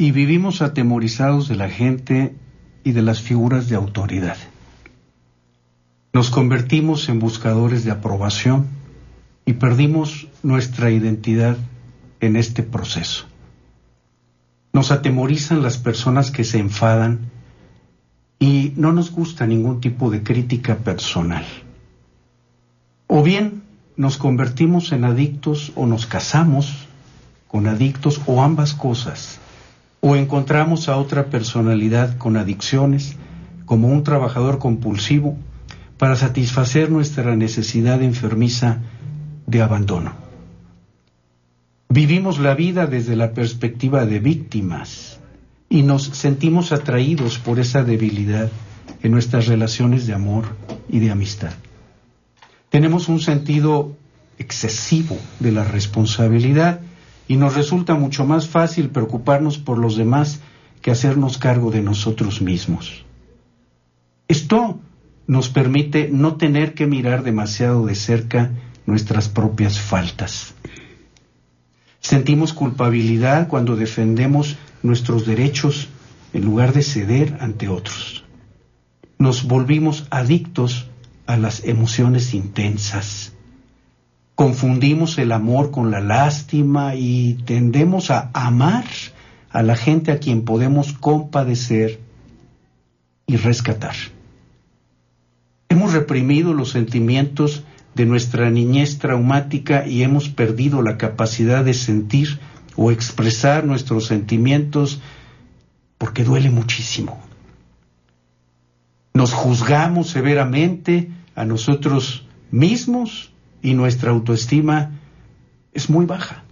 y vivimos atemorizados de la gente y de las figuras de autoridad. Nos convertimos en buscadores de aprobación y perdimos nuestra identidad en este proceso. Nos atemorizan las personas que se enfadan y no nos gusta ningún tipo de crítica personal. O bien nos convertimos en adictos o nos casamos con adictos o ambas cosas o encontramos a otra personalidad con adicciones, como un trabajador compulsivo, para satisfacer nuestra necesidad enfermiza de abandono. Vivimos la vida desde la perspectiva de víctimas y nos sentimos atraídos por esa debilidad en nuestras relaciones de amor y de amistad. Tenemos un sentido excesivo de la responsabilidad y nos resulta mucho más fácil preocuparnos por los demás que hacernos cargo de nosotros mismos. Esto nos permite no tener que mirar demasiado de cerca nuestras propias faltas. Sentimos culpabilidad cuando defendemos nuestros derechos en lugar de ceder ante otros. Nos volvimos adictos a las emociones intensas, confundimos el amor con la lástima y tendemos a amar a la gente a quien podemos compadecer y rescatar. Hemos reprimido los sentimientos de nuestra niñez traumática y hemos perdido la capacidad de sentir o expresar nuestros sentimientos porque duele muchísimo. Nos juzgamos severamente a nosotros mismos y nuestra autoestima es muy baja.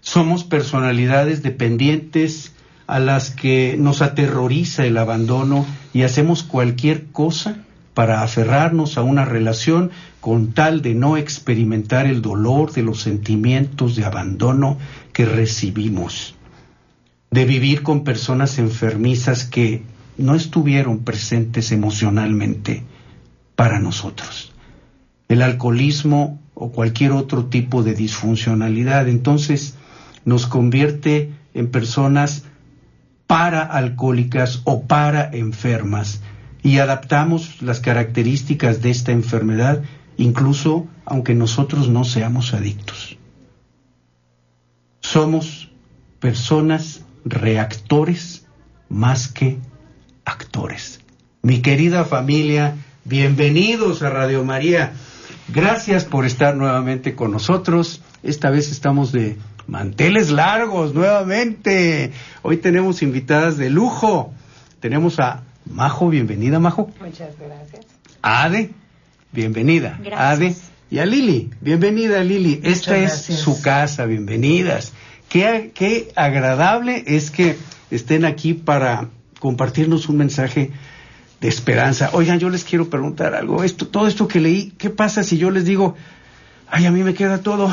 Somos personalidades dependientes a las que nos aterroriza el abandono y hacemos cualquier cosa para aferrarnos a una relación con tal de no experimentar el dolor de los sentimientos de abandono que recibimos, de vivir con personas enfermizas que no estuvieron presentes emocionalmente para nosotros el alcoholismo o cualquier otro tipo de disfuncionalidad. Entonces nos convierte en personas para alcohólicas o para enfermas y adaptamos las características de esta enfermedad incluso aunque nosotros no seamos adictos. Somos personas reactores más que actores. Mi querida familia, bienvenidos a Radio María. Gracias por estar nuevamente con nosotros. Esta vez estamos de manteles largos nuevamente. Hoy tenemos invitadas de lujo. Tenemos a Majo, bienvenida Majo. Muchas gracias. Ade, bienvenida. Gracias. Ade. Y a Lili, bienvenida Lili. Esta es su casa, bienvenidas. Qué, qué agradable es que estén aquí para compartirnos un mensaje de esperanza. Oigan, yo les quiero preguntar algo. Esto, todo esto que leí, ¿qué pasa si yo les digo, ay, a mí me queda todo?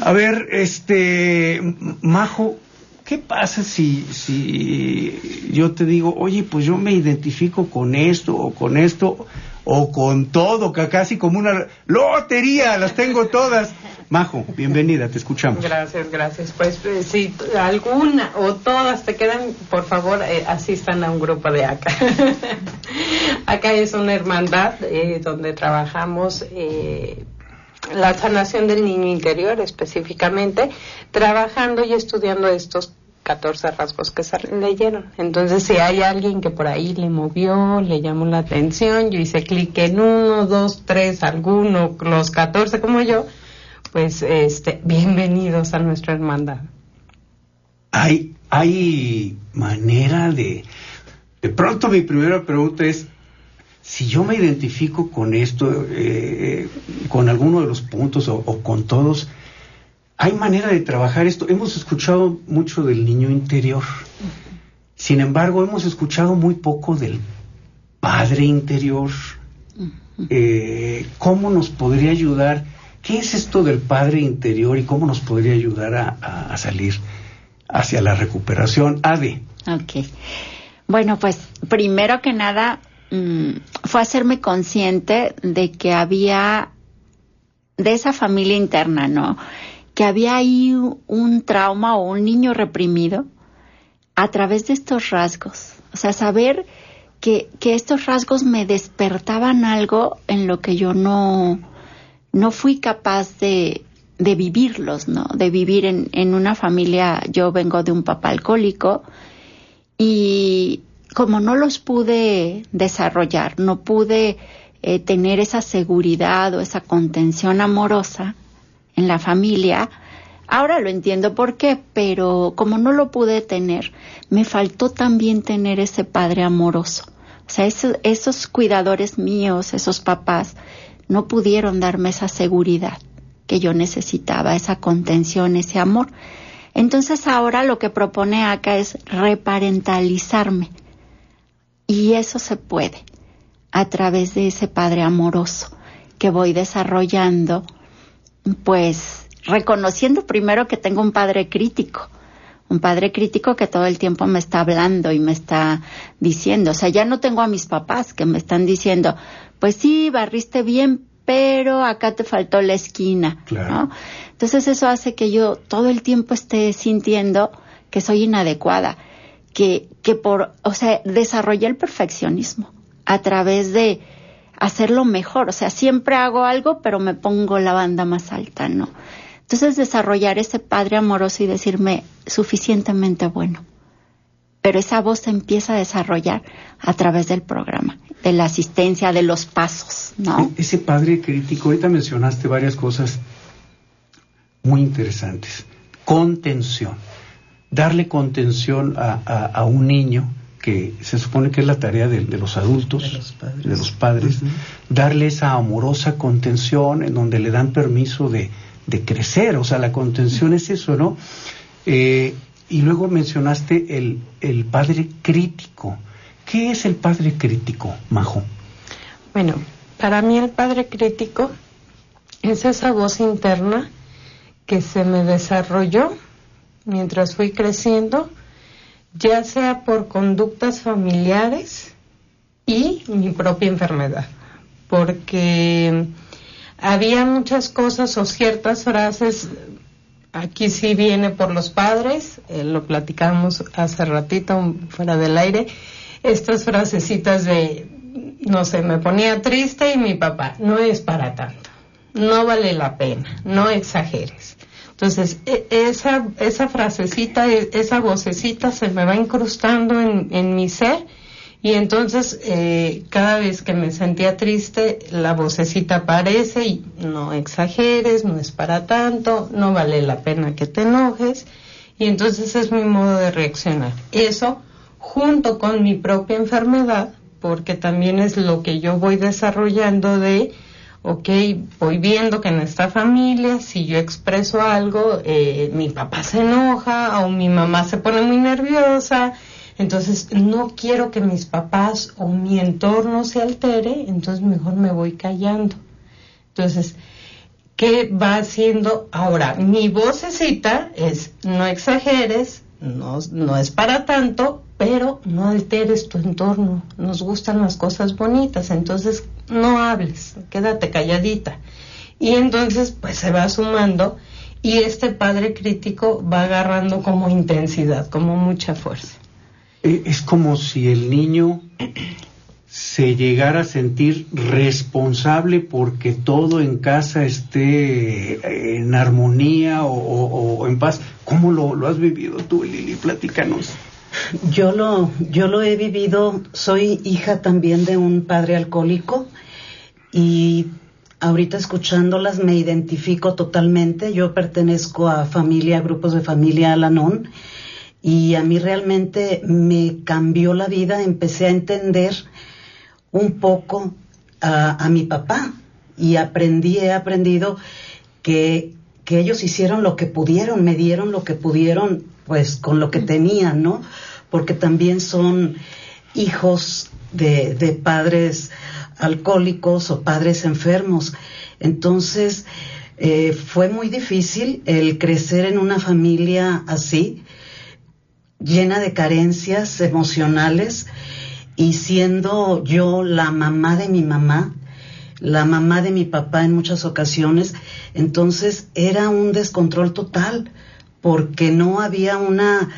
A ver, este, Majo, ¿qué pasa si, si yo te digo, oye, pues yo me identifico con esto o con esto o con todo, casi como una lotería, las tengo todas? Majo, bienvenida, te escuchamos. Gracias, gracias. Pues eh, si alguna o todas te quedan, por favor, eh, asistan a un grupo de ACA. ACA es una hermandad eh, donde trabajamos eh, la sanación del niño interior específicamente, trabajando y estudiando estos 14 rasgos que se leyeron. Entonces, si hay alguien que por ahí le movió, le llamó la atención, yo hice clic en uno, dos, tres, alguno, los 14 como yo, pues este, bienvenidos a nuestra hermandad. Hay hay manera de... De pronto mi primera pregunta es, si yo me identifico con esto, eh, con alguno de los puntos o, con todos, ¿hay manera de trabajar esto? Hemos escuchado mucho del niño interior. Sin embargo, hemos escuchado muy poco del padre interior. Eh, ¿Cómo nos podría ayudar? ¿Qué es esto del padre interior y cómo nos podría ayudar a, salir hacia la recuperación? Ade. Ok. Bueno, pues primero que nada mm, fue hacerme consciente de que había, de esa familia interna, ¿no? Que había ahí un trauma o un niño reprimido a través de estos rasgos. O sea, saber que, que estos rasgos me despertaban algo en lo que yo no, no fui capaz de, de vivirlos, ¿no? De vivir en, en una familia, yo vengo de un papá alcohólico, y como no los pude desarrollar, no pude eh, tener esa seguridad o esa contención amorosa en la familia, ahora lo entiendo por qué, pero como no lo pude tener, me faltó también tener ese padre amoroso. O sea, esos cuidadores míos, esos papás, no pudieron darme esa seguridad que yo necesitaba, esa contención, ese amor. Entonces ahora lo que propone acá es reparentalizarme. Y eso se puede a través de ese Padre amoroso que voy desarrollando, pues reconociendo primero que tengo un Padre crítico, un Padre crítico que todo el tiempo me está hablando y me está diciendo, o sea, ya no tengo a mis papás que me están diciendo, pues sí, barriste bien, pero acá te faltó la esquina, ¿no? Entonces eso hace que yo todo el tiempo esté sintiendo que soy inadecuada, que, que por, o sea, desarrollé el perfeccionismo a través de hacerlo mejor, o sea, siempre hago algo, pero me pongo la banda más alta, ¿no? Entonces desarrollar ese padre amoroso y decirme suficientemente bueno. Pero esa voz se empieza a desarrollar a través del programa, de la asistencia, de los pasos, ¿no? E-, ese padre crítico, ahorita mencionaste varias cosas muy interesantes. Contención. Darle contención a, un niño, que se supone que es la tarea de, los adultos, de los padres, darle esa amorosa contención en donde le dan permiso de, crecer. O sea, la contención es eso, ¿no? Eh, y luego mencionaste el, el padre crítico. ¿Qué es el padre crítico, Majo? Bueno, para mí el padre crítico es esa voz interna que se me desarrolló mientras fui creciendo, ya sea por conductas familiares y mi propia enfermedad, porque había muchas cosas o ciertas frases, aquí sí viene por los padres, eh, lo platicamos hace ratito fuera del aire, estas frasecitas de, no sé, me ponía triste y mi papá, no es para tanto, no vale la pena, no exageres. Entonces, e, esa, esa frasecita, e, esa vocecita se me va incrustando en, en mi ser y entonces eh, cada vez que me sentía triste, la vocecita aparece y no exageres, no es para tanto, no vale la pena que te enojes y entonces es mi modo de reaccionar. Eso junto con mi propia enfermedad, porque también es lo que yo voy desarrollando de ok, voy viendo que en esta familia, si yo expreso algo, eh, mi papá se enoja o mi mamá se pone muy nerviosa, entonces no quiero que mis papás o mi entorno se altere, entonces mejor me voy callando. Entonces, ¿qué va haciendo ahora? Mi vocecita es, no exageres, no, no es para tanto, pero no alteres tu entorno. Nos gustan las cosas bonitas, entonces no hables, quédate calladita. Y entonces pues se va sumando y este padre crítico va agarrando como intensidad, como mucha fuerza. E, es como si el niño se llegara a sentir responsable porque todo en casa esté en armonía o, en paz. ¿Cómo lo, lo, has vivido tú, Lili? Platícanos. Yo lo, yo lo he vivido, soy hija también de un padre alcohólico y ahorita escuchándolas me identifico totalmente. Yo pertenezco a familia, grupos de familia Alanón y a mí realmente me cambió la vida, empecé a entender un poco a, a mi papá y aprendí, he aprendido que, que ellos hicieron lo que pudieron, me dieron lo que pudieron, pues con lo que tenían, ¿no? Porque también son hijos de, padres alcohólicos o padres enfermos. Entonces, eh, fue muy difícil el crecer en una familia así, llena de carencias emocionales y siendo yo la mamá de mi mamá, la mamá de mi papá en muchas ocasiones, entonces era un descontrol total porque no había una,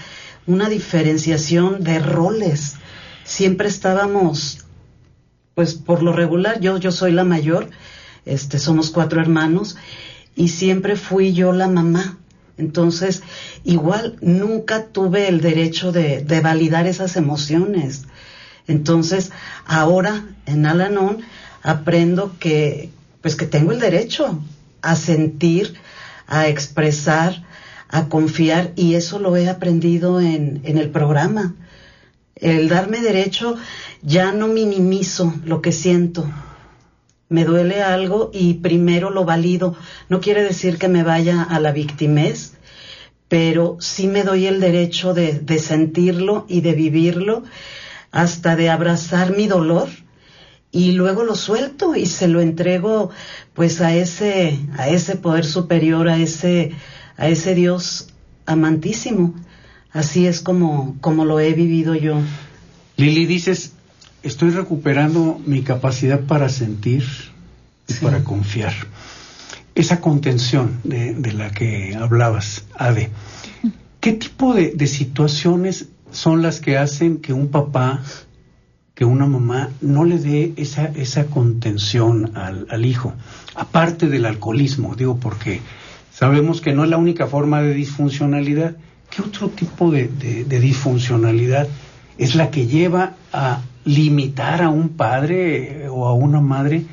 una diferenciación de roles. Siempre estábamos, pues por lo regular, yo, yo soy la mayor, este, somos cuatro hermanos, y siempre fui yo la mamá. Entonces, igual nunca tuve el derecho de, de validar esas emociones. Entonces, ahora en Alanón aprendo que, pues que tengo el derecho a sentir, a expresar, a confiar, y eso lo he aprendido en, en el programa. El darme derecho, ya no minimizo lo que siento, me duele algo y primero lo valido. No quiere decir que me vaya a la victimez, pero sí me doy el derecho de, de sentirlo y de vivirlo, hasta de abrazar mi dolor y luego lo suelto y se lo entrego pues a ese a ese poder superior a ese a ese Dios amantísimo así es como como lo he vivido yo Lili dices estoy recuperando mi capacidad para sentir y para confiar. Esa contención de, de, la que hablabas, Ade, ¿qué tipo de, de, situaciones son las que hacen que un papá, que una mamá no le dé esa, esa contención al, al hijo? Aparte del alcoholismo, digo, porque sabemos que no es la única forma de disfuncionalidad. ¿Qué otro tipo de, disfuncionalidad es la que lleva a limitar a un padre o a una madre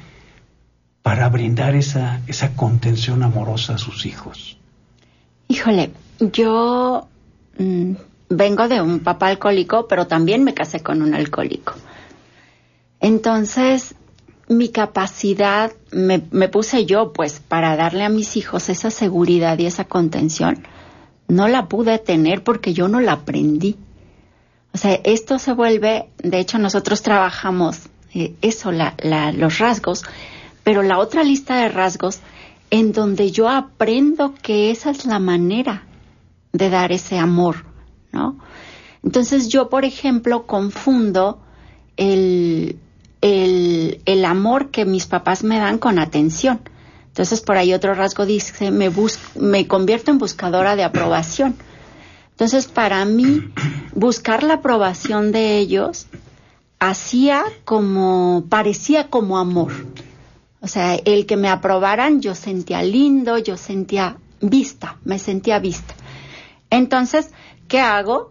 para brindar esa, esa contención amorosa a sus hijos? Híjole, yo mmm, vengo de un papá alcohólico, pero también me casé con un alcohólico. Entonces, mi capacidad, me, me, puse yo, pues, para darle a mis hijos esa seguridad y esa contención, no la pude tener porque yo no la aprendí. O sea, esto se vuelve, de hecho nosotros trabajamos eh, eso, la, la, los rasgos, pero la otra lista de rasgos en donde yo aprendo que esa es la manera de dar ese amor, ¿no? Entonces yo, por ejemplo, confundo el, el, el amor que mis papás me dan con atención. Entonces por ahí otro rasgo dice, me, bus me convierto en buscadora de aprobación. Entonces, para mí, buscar la aprobación de ellos hacía como, parecía como amor. O sea, el que me aprobaran, yo sentía lindo, yo sentía vista, me sentía vista. Entonces, ¿qué hago?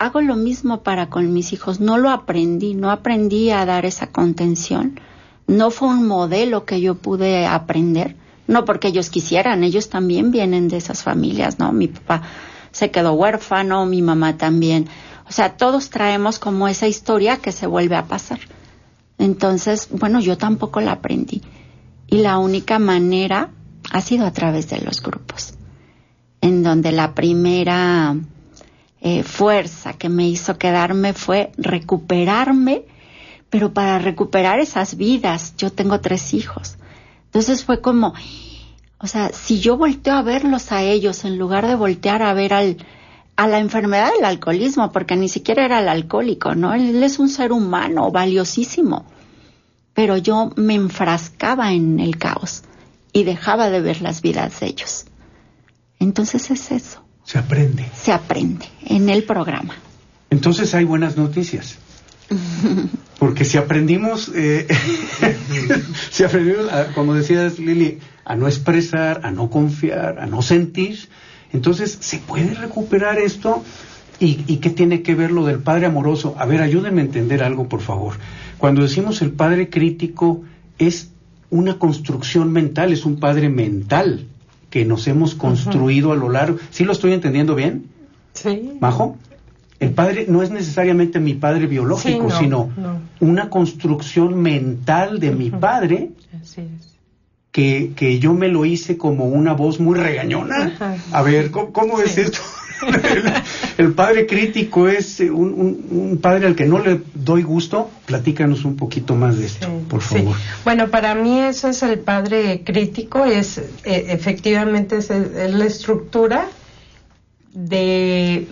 Hago lo mismo para con mis hijos. No lo aprendí, no aprendí a dar esa contención. No fue un modelo que yo pude aprender. No porque ellos quisieran, ellos también vienen de esas familias, ¿no? Mi papá se quedó huérfano, mi mamá también. O sea, todos traemos como esa historia que se vuelve a pasar. Entonces, bueno, yo tampoco la aprendí. Y la única manera ha sido a través de los grupos, en donde la primera eh, fuerza que me hizo quedarme fue recuperarme, pero para recuperar esas vidas, yo tengo tres hijos. Entonces fue como, o sea, si yo volteo a verlos a ellos en lugar de voltear a ver al, a la enfermedad del alcoholismo, porque ni siquiera era el alcohólico, ¿no? Él es un ser humano valiosísimo. Pero yo me enfrascaba en el caos y dejaba de ver las vidas de ellos. Entonces es eso. Se aprende. Se aprende en el programa. Entonces hay buenas noticias. Porque si aprendimos, eh, si aprendimos, como decías Lili, a no expresar, a no confiar, a no sentir, entonces se puede recuperar esto. ¿Y, ¿Y, qué tiene que ver lo del padre amoroso? A ver, ayúdenme a entender algo, por favor. Cuando decimos el padre crítico, es una construcción mental, es un padre mental que nos hemos construido uh -huh. a lo largo. ¿Sí lo estoy entendiendo bien? Sí. ¿Majo? El padre no es necesariamente mi padre biológico, Sí, no, sino no. una construcción mental de mi padre Así es. que, que yo me lo hice como una voz muy regañona. Ajá. A ver, ¿cómo, cómo es esto? El, padre crítico es eh, un, un- un padre al que no le doy gusto. Platícanos un poquito más de esto, Sí, por sí. favor. Bueno, para mí eso es el padre crítico, es eh, efectivamente es, el- es la estructura de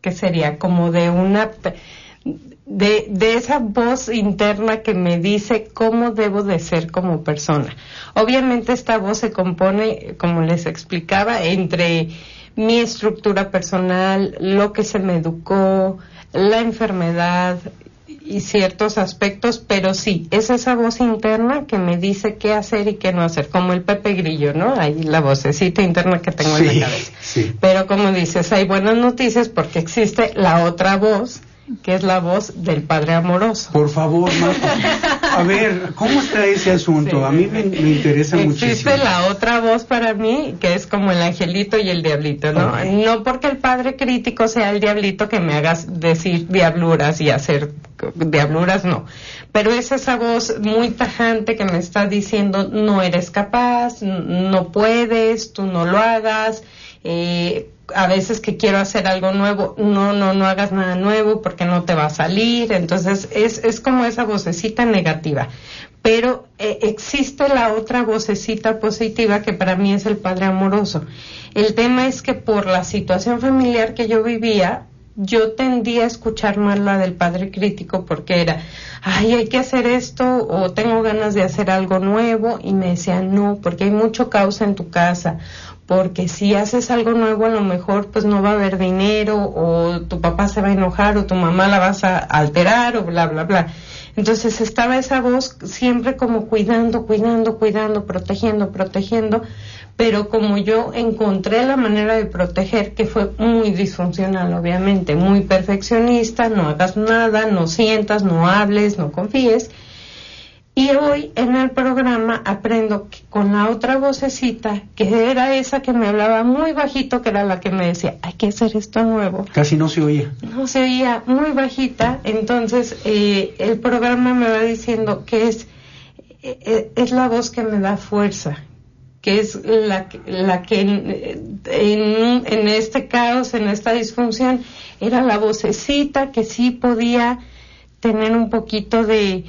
¿qué sería? Como de una de, de esa voz interna que me dice cómo debo de ser como persona. Obviamente esta voz se compone, como les explicaba, entre mi estructura personal, lo que se me educó, la enfermedad y ciertos aspectos, pero sí, es esa voz interna que me dice qué hacer y qué no hacer, como el Pepe Grillo, ¿no? Ahí la vocecita interna que tengo en Sí, la cabeza. sí. Pero como dices, hay buenas noticias porque existe la otra voz, que es la voz del Padre amoroso. Por favor, Marta. A ver, ¿cómo está ese asunto? Sí. A mí me, me interesa Existe muchísimo. la otra voz para mí, que es como el angelito y el diablito, ¿no? No porque el padre crítico sea el diablito que me hagas decir diabluras y hacer diabluras, no. Pero es esa voz muy tajante que me está diciendo, no eres capaz, no puedes, tú no lo hagas, eh, a veces que quiero hacer algo nuevo, no, no, no hagas nada nuevo porque no te va a salir. Entonces es, es como esa vocecita negativa. Pero eh, existe la otra vocecita positiva que para mí es el padre amoroso. El tema es que por la situación familiar que yo vivía, yo tendía a escuchar más la del padre crítico porque era, ay, hay que hacer esto o tengo ganas de hacer algo nuevo y me decía, no, porque hay mucho caos en tu casa, porque si haces algo nuevo a lo mejor pues no va a haber dinero o tu papá se va a enojar o tu mamá la vas a alterar o bla, bla, bla. Entonces estaba esa voz siempre como cuidando, cuidando, cuidando, protegiendo, protegiendo, pero como yo encontré la manera de proteger, que fue muy disfuncional, obviamente, muy perfeccionista, no hagas nada, no sientas, no hables, no confíes. Y hoy en el programa aprendo que con la otra vocecita, que era esa que me hablaba muy bajito, que era la que me decía, hay que hacer esto nuevo Casi no se oía. no se oía muy bajita, entonces eh, el programa me va diciendo que es, eh, eh, es la voz que me da fuerza, que es la, que- la que en, en, en este caos, en esta disfunción, era la vocecita que sí podía tener un poquito de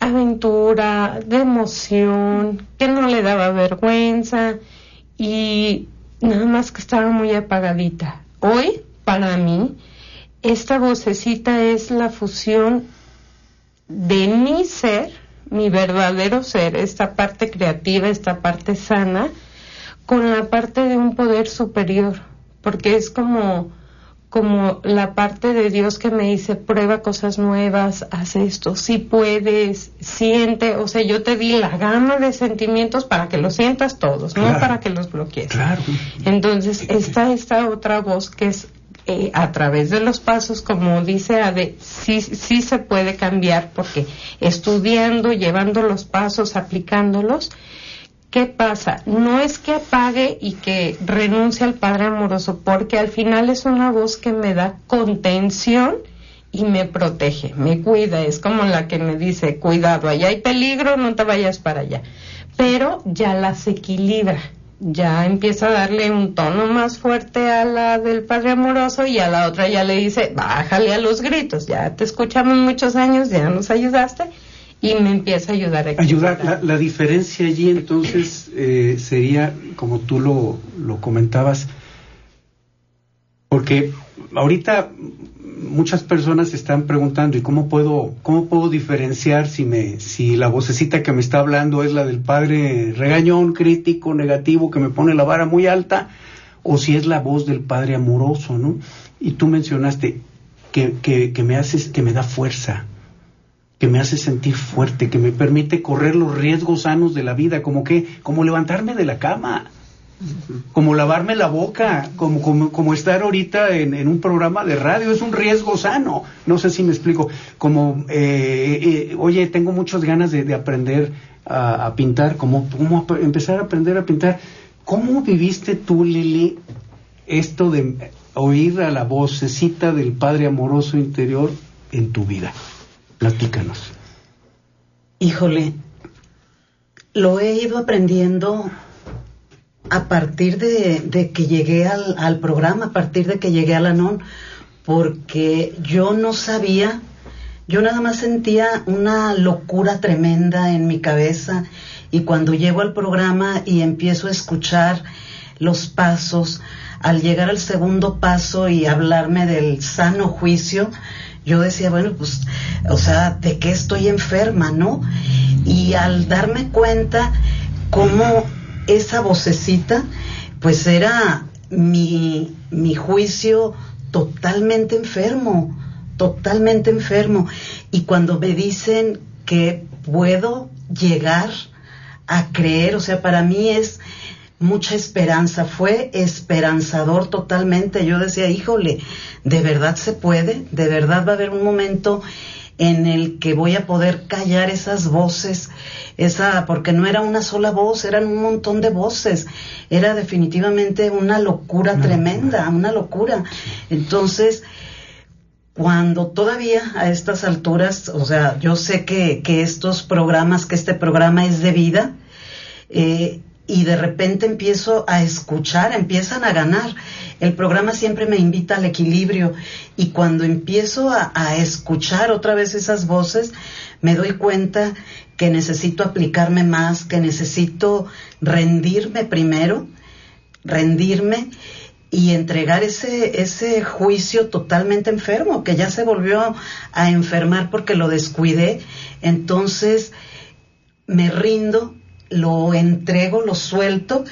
aventura, de emoción, que no le daba vergüenza y nada más que estaba muy apagadita. Hoy, para mí, esta vocecita es la fusión de mi ser, mi verdadero ser, esta parte creativa, esta parte sana, con la parte de un poder superior, porque es como como la parte de Dios que me dice prueba cosas nuevas, haz esto, si puedes, siente, o sea, yo te di la gama de sentimientos para que los sientas todos, no para que los bloquees. Claro. Entonces está esta otra voz que es eh, a través de los pasos, como dice Ade, sí, sí se puede cambiar porque estudiando, llevando los pasos, aplicándolos, ¿qué pasa? No es que apague y que renuncie al Padre amoroso, porque al final es una voz que me da contención y me protege, me cuida, es como la que me dice, cuidado, allá hay peligro, no te vayas para allá. Pero ya las equilibra, ya empieza a darle un tono más fuerte a la del Padre amoroso y a la otra ya le dice, bájale a los gritos, ya te escuchamos muchos años, ya nos ayudaste y me empieza a ayudar a Ayudar, la, la diferencia allí entonces eh, sería, como tú lo, lo comentabas, porque ahorita muchas personas se están preguntando, ¿y cómo puedo, cómo puedo diferenciar si, me, si la vocecita que me está hablando es la del padre regañón, crítico, negativo, que me pone la vara muy alta, o si es la voz del padre amoroso, ¿no? Y tú mencionaste que, que, que me haces, que me da fuerza, que me hace sentir fuerte, que me permite correr los riesgos sanos de la vida, como que, como levantarme de la cama, como lavarme la boca, como, como, como estar ahorita en, en un programa de radio, es un riesgo sano, no sé si me explico, como, eh, eh, oye, tengo muchas ganas de, de aprender a, a pintar, como, como ap- empezar a aprender a pintar. ¿Cómo viviste tú, Lili, esto de oír a la vocecita del Padre amoroso interior en tu vida? Platícanos. Híjole, lo he ido aprendiendo a partir de, que llegué al, programa, a partir de que llegué a la NON, porque yo no sabía, yo nada más sentía una locura tremenda en mi cabeza y cuando llego al programa y empiezo a escuchar los pasos, al llegar al segundo paso y hablarme del sano juicio, yo decía, bueno, pues, o sea, ¿de qué estoy enferma, no? Y al darme cuenta cómo esa vocecita, pues era mi, mi juicio totalmente enfermo, totalmente enfermo. Y cuando me dicen que puedo llegar a creer, o sea, para mí es mucha esperanza, fue esperanzador totalmente. Yo decía, híjole, ¿de verdad se puede? ¿De verdad va a haber un momento en el que voy a poder callar esas voces, esa, porque no era una sola voz, eran un montón de voces, era definitivamente una locura tremenda, una locura. Entonces, cuando todavía a estas alturas, o sea, yo sé que, que estos programas, que este programa es de vida, eh, y de repente empiezo a escuchar, empiezan a ganar. El programa siempre me invita al equilibrio y cuando empiezo a, escuchar otra vez esas voces, me doy cuenta que necesito aplicarme más, que necesito rendirme primero, rendirme y entregar ese, ese juicio totalmente enfermo, que ya se volvió a enfermar porque lo descuidé. Entonces me rindo lo entrego, lo suelto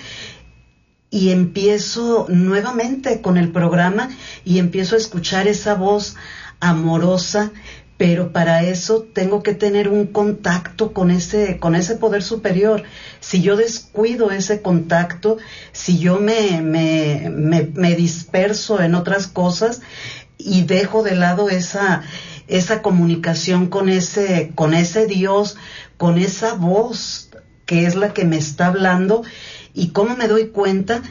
y empiezo nuevamente con el programa y empiezo a escuchar esa voz amorosa, pero para eso tengo que tener un contacto con ese, con ese poder superior. Si yo descuido ese contacto, si yo me, me, me, disperso en otras cosas y dejo de lado esa, esa comunicación con ese, con ese Dios, con esa voz que es la que me está hablando y cómo me doy cuenta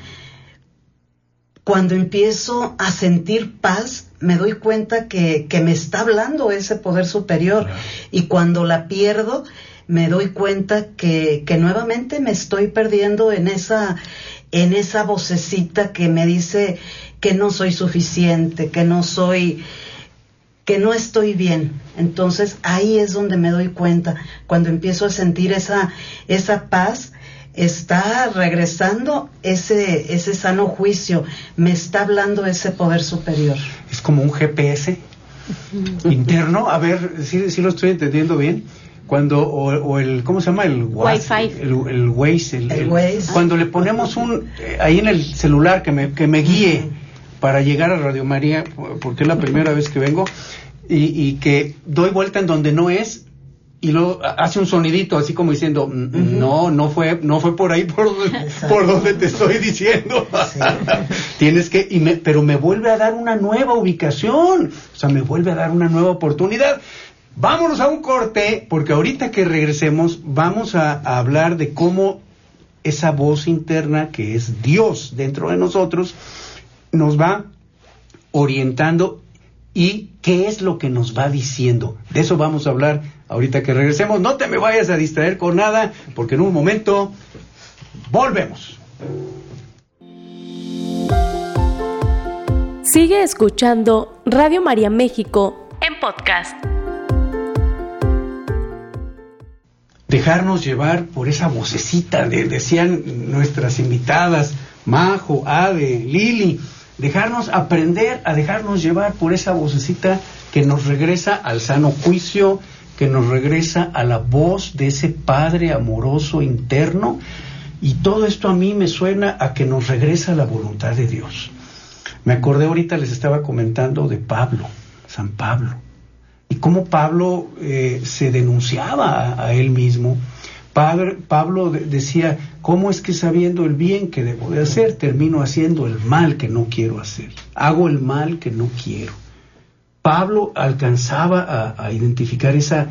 cuando empiezo a sentir paz, me doy cuenta que, me está hablando ese poder superior. Y cuando la pierdo, me doy cuenta que, que, nuevamente me estoy perdiendo en esa, en esa vocecita que me dice que no soy suficiente, que no soy, que no estoy bien. Entonces ahí es donde me doy cuenta, cuando empiezo a sentir esa, esa paz, está regresando ese, ese sano juicio, me está hablando ese poder superior. Es como un GPS interno, a ver si, si lo estoy entendiendo bien cuando o, el cómo se llama el Wi-Fi. El, el Waze, el, cuando le ponemos un eh, ahí en el celular que me, que me guíe para llegar a Radio María, porque es la primera vez que vengo, y, que doy vuelta en donde no es, y luego hace un sonidito así como diciendo no no fue no fue por ahí por, por donde te estoy diciendo tienes que y me, pero me vuelve a dar una nueva ubicación o sea me vuelve a dar una nueva oportunidad. Vámonos a un corte porque ahorita que regresemos vamos a hablar de cómo esa voz interna que es Dios dentro de nosotros nos va orientando y qué es lo que nos va diciendo. De eso vamos a hablar ahorita que regresemos. No te me vayas a distraer con nada, porque en un momento volvemos. Sigue escuchando Radio María México en podcast. Dejarnos llevar por esa vocecita, de, decían nuestras invitadas, Majo, Ade, Lili dejarnos aprender a dejarnos llevar por esa vocecita que nos regresa al sano juicio, que nos regresa a la voz de ese Padre amoroso interno. Y todo esto a mí me suena a que nos regresa la voluntad de Dios. Me acordé ahorita, les estaba comentando de Pablo, San Pablo, y cómo Pablo eh, se denunciaba a él mismo Pablo decía, ¿cómo es que sabiendo el bien que debo de hacer, termino haciendo el mal que no quiero hacer? Hago el mal que no quiero. Pablo alcanzaba a, identificar esa,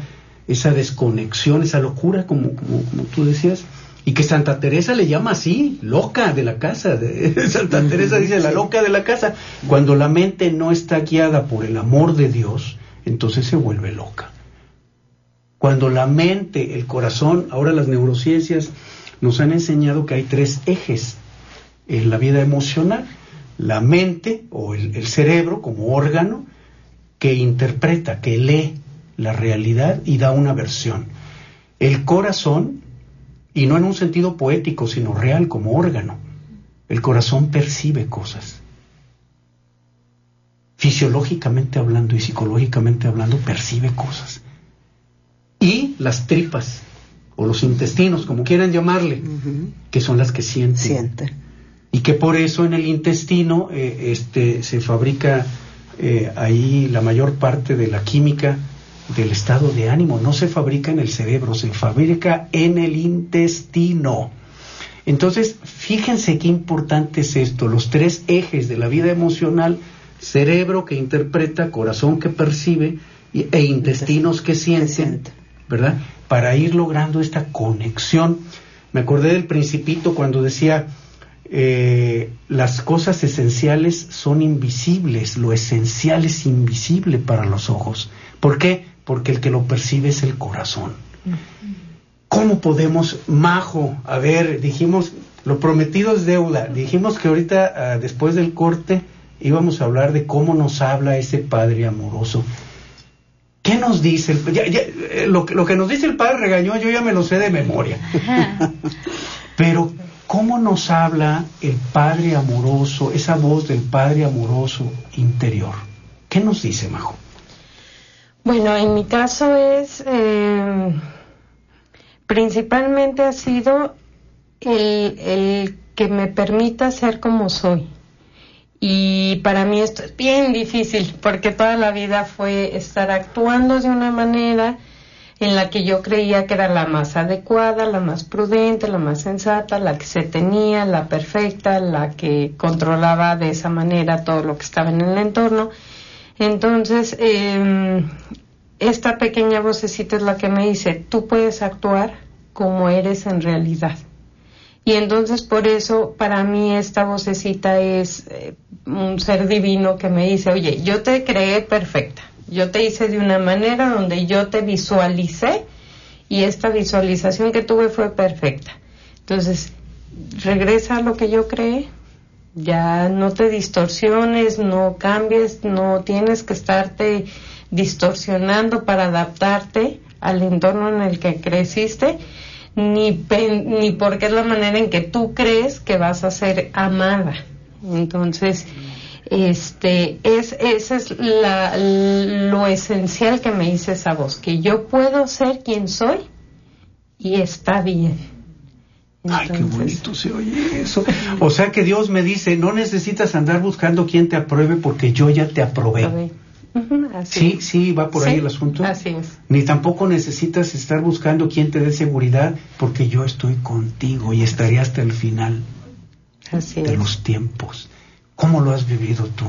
esa desconexión, esa locura, como, como, tú decías, Y que Santa Teresa le llama así, loca de la casa. Santa Teresa dice la loca de la casa. Cuando la mente no está guiada por el amor de Dios, entonces se vuelve loca. Cuando la mente, el corazón, ahora las neurociencias nos han enseñado que hay tres ejes en la vida emocional. La mente o el, cerebro como órgano que interpreta, que lee la realidad y da una versión. El corazón, y no en un sentido poético, sino real como órgano, el corazón percibe cosas. Fisiológicamente hablando y psicológicamente hablando, percibe cosas. Y las tripas, o los intestinos, como quieran llamarle, que son las que sienten. Siente. Y que por eso en el intestino eh, este, se fabrica eh, ahí la mayor parte de la química del estado de ánimo. No se fabrica en el cerebro, se fabrica en el intestino. Entonces, fíjense qué importante es esto, los tres ejes de la vida emocional, cerebro que interpreta, corazón que percibe e intestinos que sienten, ¿verdad? Para ir logrando esta conexión. Me acordé del principito cuando decía, eh, las cosas esenciales son invisibles, lo esencial es invisible para los ojos. ¿Por qué? Porque el que lo percibe es el corazón. ¿Cómo podemos, Majo, a ver, dijimos, lo prometido es deuda, dijimos que ahorita, ah, después del corte, íbamos a hablar de cómo nos habla ese Padre amoroso. ¿Qué nos dice? El, eh, lo, lo, que nos dice el Padre regañó, yo ya me lo sé de memoria. Pero ¿Cómo nos habla el Padre amoroso, esa voz del Padre amoroso interior? ¿Qué nos dice, Majo? Bueno, en mi caso es, eh, principalmente ha sido el, el que me permita ser como soy. Y para mí esto es bien difícil porque toda la vida fue estar actuando de una manera en la que yo creía que era la más adecuada, la más prudente, la más sensata, la que se tenía, la perfecta, la que controlaba de esa manera todo lo que estaba en el entorno. Entonces, em, esta pequeña vocecita es la que me dice, tú puedes actuar como eres en realidad. Y entonces por eso para mí esta vocecita es eh, un ser divino que me dice, oye, yo te creé perfecta yo te hice de una manera donde yo te visualicé y esta visualización que tuve fue perfecta. Entonces, regresa a lo que yo creé. Ya no te distorsiones, no cambies, no tienes que estarte distorsionando para adaptarte al entorno en el que creciste, ni, ni porque es la manera en que tú crees que vas a ser amada. Entonces, este es ese es la, lo esencial que me dice esa voz que yo puedo ser quien soy y está bien Ay, qué bonito se oye eso. O sea que Dios me dice, no necesitas andar buscando quien te apruebe porque yo ya te aprobé. Sí, sí, va por ahí el asunto. Así es. Ni tampoco necesitas estar buscando quien te dé seguridad porque yo estoy contigo y estaré hasta el final de los tiempos. ¿Cómo lo has vivido tú,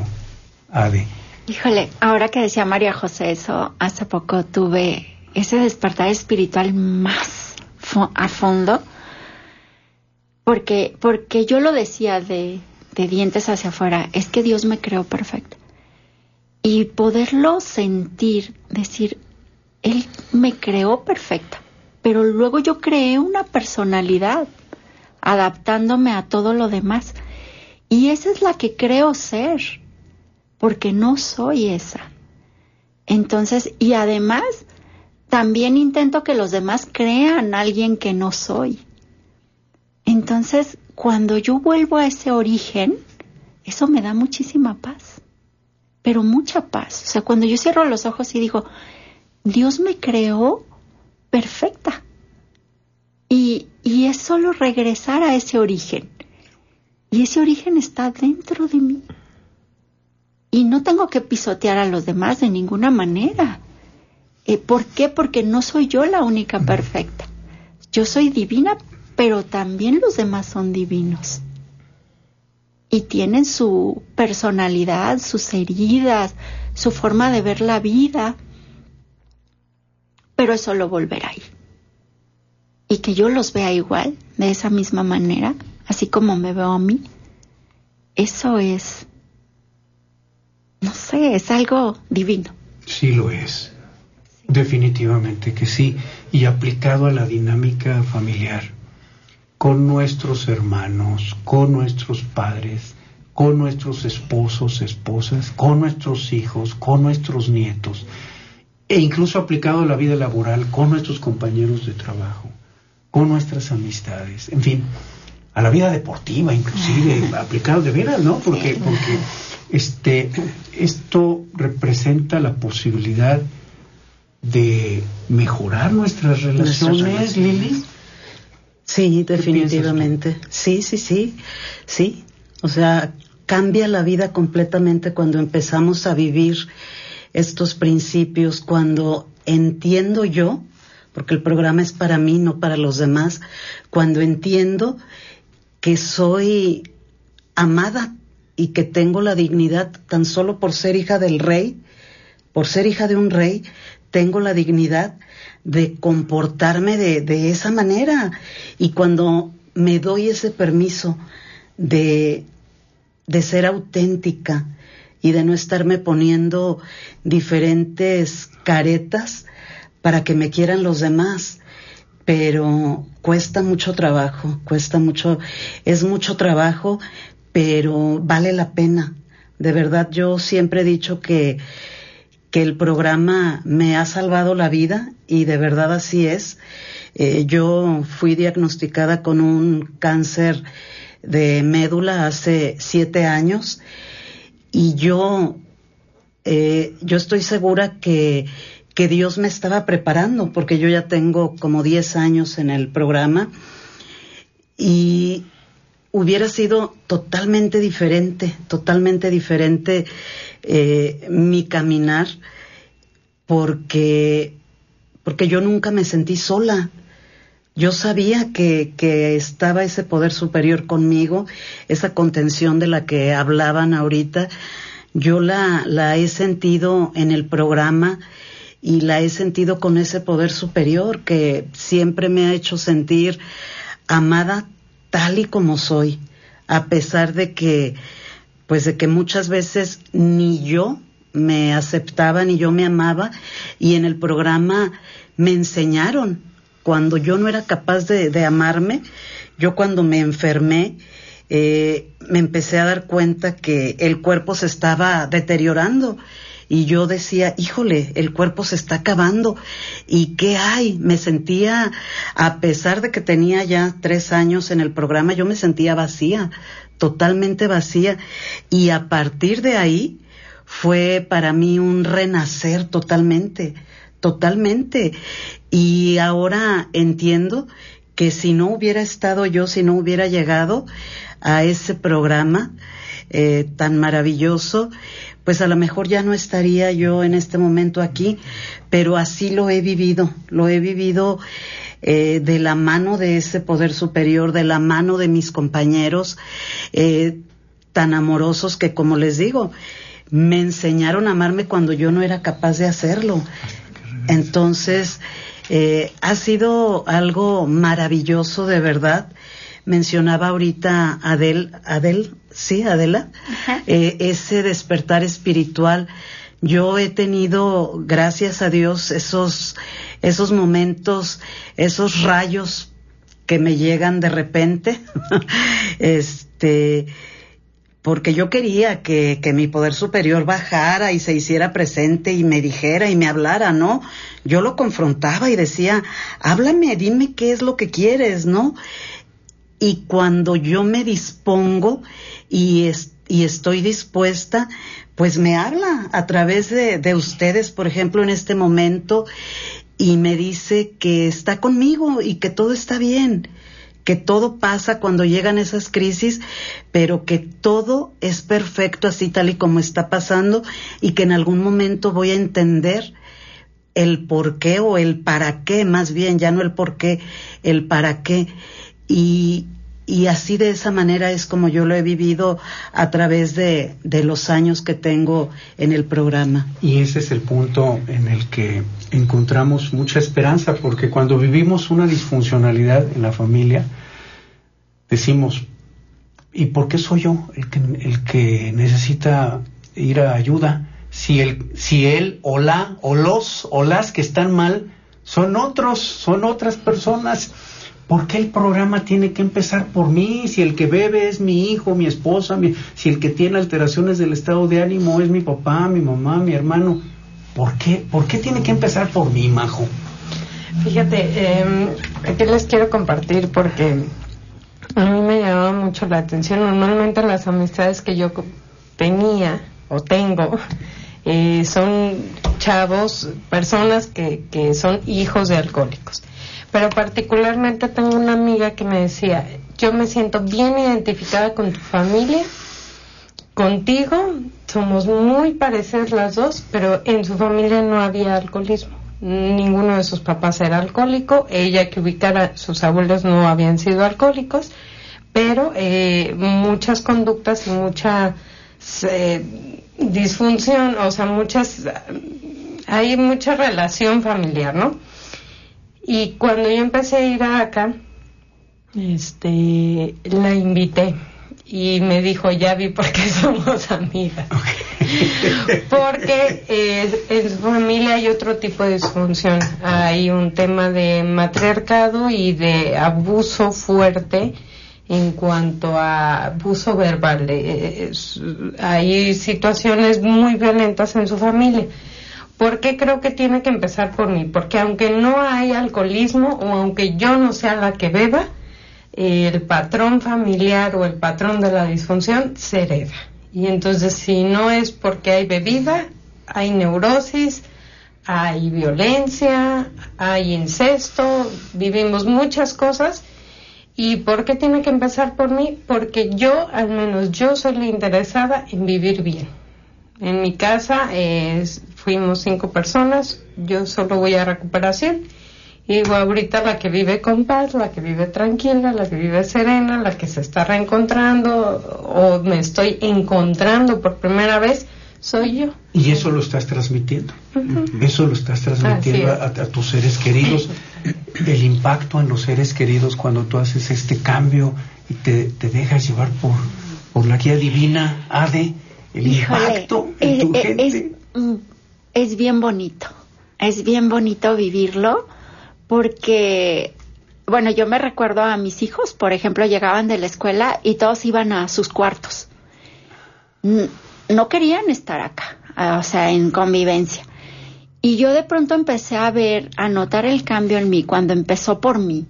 Ade? Híjole, ahora que decía María José eso, hace poco tuve ese despertar espiritual más a fondo, porque, porque yo lo decía de, de dientes hacia afuera, es que Dios me creó perfecto. Y poderlo sentir, decir, Él me creó perfecta, pero luego yo creé una personalidad, adaptándome a todo lo demás. Y esa es la que creo ser, porque no soy esa. Entonces, y además, también intento que los demás crean a alguien que no soy. Entonces, cuando yo vuelvo a ese origen, eso me da muchísima paz, pero mucha paz. O sea, cuando yo cierro los ojos y digo, Dios me creó perfecta. Y, y es solo regresar a ese origen. Y ese origen está dentro de mí. Y no tengo que pisotear a los demás de ninguna manera. Eh, ¿Por qué? Porque no soy yo la única perfecta. Yo soy divina, pero también los demás son divinos. Y tienen su personalidad, sus heridas, su forma de ver la vida. Pero eso lo volverá ahí. Y que yo los vea igual de esa misma manera, así como me veo a mí, eso es, no sé, es algo divino. Sí lo es. Definitivamente que sí. Y aplicado a la dinámica familiar, con nuestros hermanos, con nuestros padres, con nuestros esposos, esposas, con nuestros hijos, con nuestros nietos, e incluso aplicado a la vida laboral, con nuestros compañeros de trabajo, con nuestras amistades, en fin, a la vida deportiva inclusive, aplicado de veras, ¿no? Porque, porque este, esto representa la posibilidad de mejorar nuestras relaciones, Lili. Sí, definitivamente. Sí, sí, sí, sí. O sea, cambia la vida completamente cuando empezamos a vivir estos principios, cuando entiendo yo, porque el programa es para mí, no para los demás, cuando entiendo que soy amada y que tengo la dignidad tan solo por ser hija del rey, por ser hija de un rey, tengo la dignidad de comportarme de, de esa manera. Y cuando me doy ese permiso de, de ser auténtica y de no estarme poniendo diferentes caretas para que me quieran los demás, pero cuesta mucho trabajo, cuesta mucho, es mucho trabajo, pero vale la pena. De verdad, yo siempre he dicho que que el programa me ha salvado la vida y de verdad así es. Eh, yo fui diagnosticada con un cáncer de médula hace siete años y yo, eh, yo estoy segura que, que Dios me estaba preparando porque yo ya tengo como diez años en el programa y hubiera sido totalmente diferente, totalmente diferente eh, mi caminar porque, porque yo nunca me sentí sola. Yo sabía que, que estaba ese poder superior conmigo, esa contención de la que hablaban ahorita. Yo la, la he sentido en el programa y la he sentido con ese poder superior que siempre me ha hecho sentir amada tal y como soy, a pesar de que pues de que muchas veces ni yo me aceptaba ni yo me amaba y en el programa me enseñaron. Cuando yo no era capaz de, amarme, yo cuando me enfermé, eh, me empecé a dar cuenta que el cuerpo se estaba deteriorando y yo decía, híjole, el cuerpo se está acabando. ¿Y qué hay? Me sentía, a pesar de que tenía ya tres años en el programa, yo me sentía vacía, totalmente vacía. Y a partir de ahí fue para mí un renacer totalmente, totalmente. Y ahora entiendo que si no hubiera estado yo, si no hubiera llegado a ese programa eh, tan maravilloso, pues a lo mejor ya no estaría yo en este momento aquí, pero así lo he vivido, lo he vivido eh, de la mano de ese poder superior, de la mano de mis compañeros eh, tan amorosos que, como les digo, me enseñaron a amarme cuando yo no era capaz de hacerlo. Entonces, eh, ha sido algo maravilloso de verdad. Mencionaba ahorita Adel, Adel, sí, Adela, ese despertar espiritual. Yo he tenido, gracias a Dios, esos esos momentos, esos rayos que me llegan de repente, este, porque yo quería que, que, mi poder superior bajara y se hiciera presente y me dijera y me hablara, ¿no? Yo lo confrontaba y decía, háblame, dime qué es lo que quieres, ¿no? Y cuando yo me dispongo y, y estoy dispuesta, pues me habla a través de, de ustedes, por ejemplo, en este momento, y me dice que está conmigo y que todo está bien, que todo pasa cuando llegan esas crisis, pero que todo es perfecto así tal y como está pasando y que en algún momento voy a entender el por qué o el para qué, más bien, ya no el por qué, el para qué. Y, y así de esa manera es como yo lo he vivido a través de, de, los años que tengo en el programa. Y ese es el punto en el que encontramos mucha esperanza, porque cuando vivimos una disfuncionalidad en la familia, decimos, ¿y por qué soy yo el que, el que necesita ir a ayuda? Si, el, si él o la o los o las que están mal son otros, son otras personas. ¿Por qué el programa tiene que empezar por mí? Si el que bebe es mi hijo, mi esposa, si el que tiene alteraciones del estado de ánimo es mi papá, mi mamá, mi hermano. ¿Por qué? ¿Por qué tiene que empezar por mí, Majo? Fíjate, eh, aquí les quiero compartir porque a mí me llamaba mucho la atención. Normalmente las amistades que yo tenía o tengo eh, son chavos, personas que, que son hijos de alcohólicos. Pero particularmente tengo una amiga que me decía, yo me siento bien identificada con tu familia, contigo, somos muy parecidas las dos, pero en su familia no había alcoholismo. Ninguno de sus papás era alcohólico, ella que ubicara, sus abuelos no habían sido alcohólicos, pero eh, muchas conductas y mucha eh, disfunción, o sea, muchas, hay mucha relación familiar, ¿no? Y cuando yo empecé a ir a acá, este, la invité y me dijo, ya vi por qué somos amigas. Porque eh, en su familia hay otro tipo de disfunción. Hay un tema de matriarcado y de abuso fuerte en cuanto a abuso verbal. Eh, hay situaciones muy violentas en su familia. ¿Por qué creo que tiene que empezar por mí? Porque aunque no hay alcoholismo o aunque yo no sea la que beba, el patrón familiar o el patrón de la disfunción se hereda. Y entonces si no es porque hay bebida, hay neurosis, hay violencia, hay incesto, vivimos muchas cosas. ¿Y por qué tiene que empezar por mí? Porque yo, al menos yo soy la interesada en vivir bien. En mi casa fuimos cinco personas, yo solo voy a recuperación y ahorita la que vive con paz, la que vive tranquila, la que vive serena, la que se está reencontrando o me estoy encontrando por primera vez, soy yo. Y eso lo estás transmitiendo. Eso lo estás transmitiendo a, tus seres queridos. El impacto en los seres queridos cuando tú haces este cambio y te, dejas llevar por, por la guía divina, Ade, el impacto en tu gente. Mm, es bien bonito. Es bien bonito vivirlo porque, bueno, yo me recuerdo a mis hijos, por ejemplo, llegaban de la escuela y todos iban a sus cuartos. No querían estar acá, o sea, en convivencia. Y yo de pronto empecé a ver, a notar el cambio en mí cuando empezó por mí,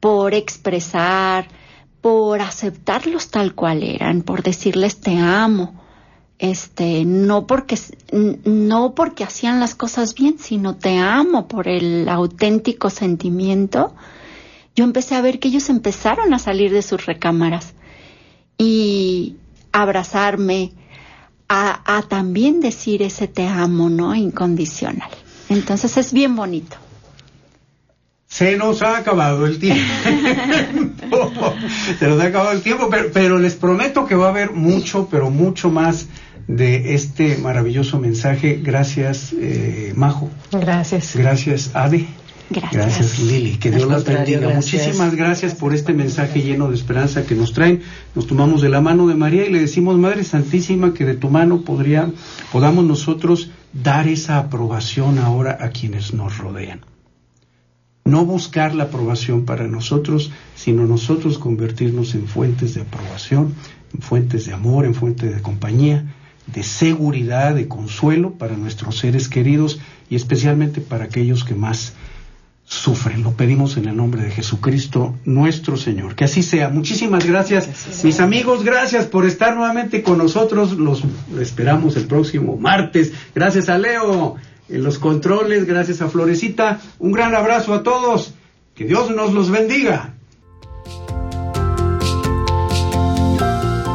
por expresar, por aceptarlos tal cual eran, por decirles te amo, este, no porque, no porque hacían las cosas bien, sino te amo por el auténtico sentimiento, yo empecé a ver que ellos empezaron a salir de sus recámaras y abrazarme, a, a también decir ese te amo, ¿no? Incondicional. Entonces es bien bonito. Se nos ha acabado el tiempo. Se nos ha acabado el tiempo, pero, pero, les prometo que va a haber mucho, pero mucho más de este maravilloso mensaje. Gracias, eh, Majo. Gracias. Gracias, Ade. Gracias. Gracias, Lili. Que Dios las bendiga. Muchísimas gracias por este mensaje lleno de esperanza que nos traen. Nos tomamos de la mano de María y le decimos, Madre Santísima, que de tu mano podría, podamos nosotros dar esa aprobación ahora a quienes nos rodean. No buscar la aprobación para nosotros, sino nosotros convertirnos en fuentes de aprobación, en fuentes de amor, en fuentes de compañía de seguridad, de consuelo para nuestros seres queridos y especialmente para aquellos que más sufren. Lo pedimos en el nombre de Jesucristo nuestro Señor. Que así sea. Muchísimas gracias, mis amigos. Gracias por estar nuevamente con nosotros. Los esperamos el próximo martes. Gracias a Leo en los controles. Gracias a Florecita. Un gran abrazo a todos. Que Dios nos los bendiga.